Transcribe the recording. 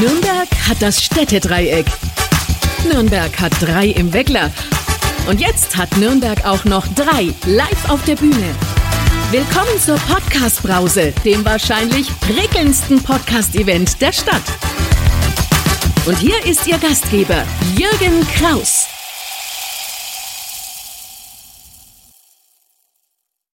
Nürnberg hat das Städtedreieck. Nürnberg hat drei im Weckler. Und jetzt hat Nürnberg auch noch drei live auf der Bühne. Willkommen zur Podcast-Brause, dem wahrscheinlich prickelndsten Podcast-Event der Stadt. Und hier ist Ihr Gastgeber, Jürgen Kraus.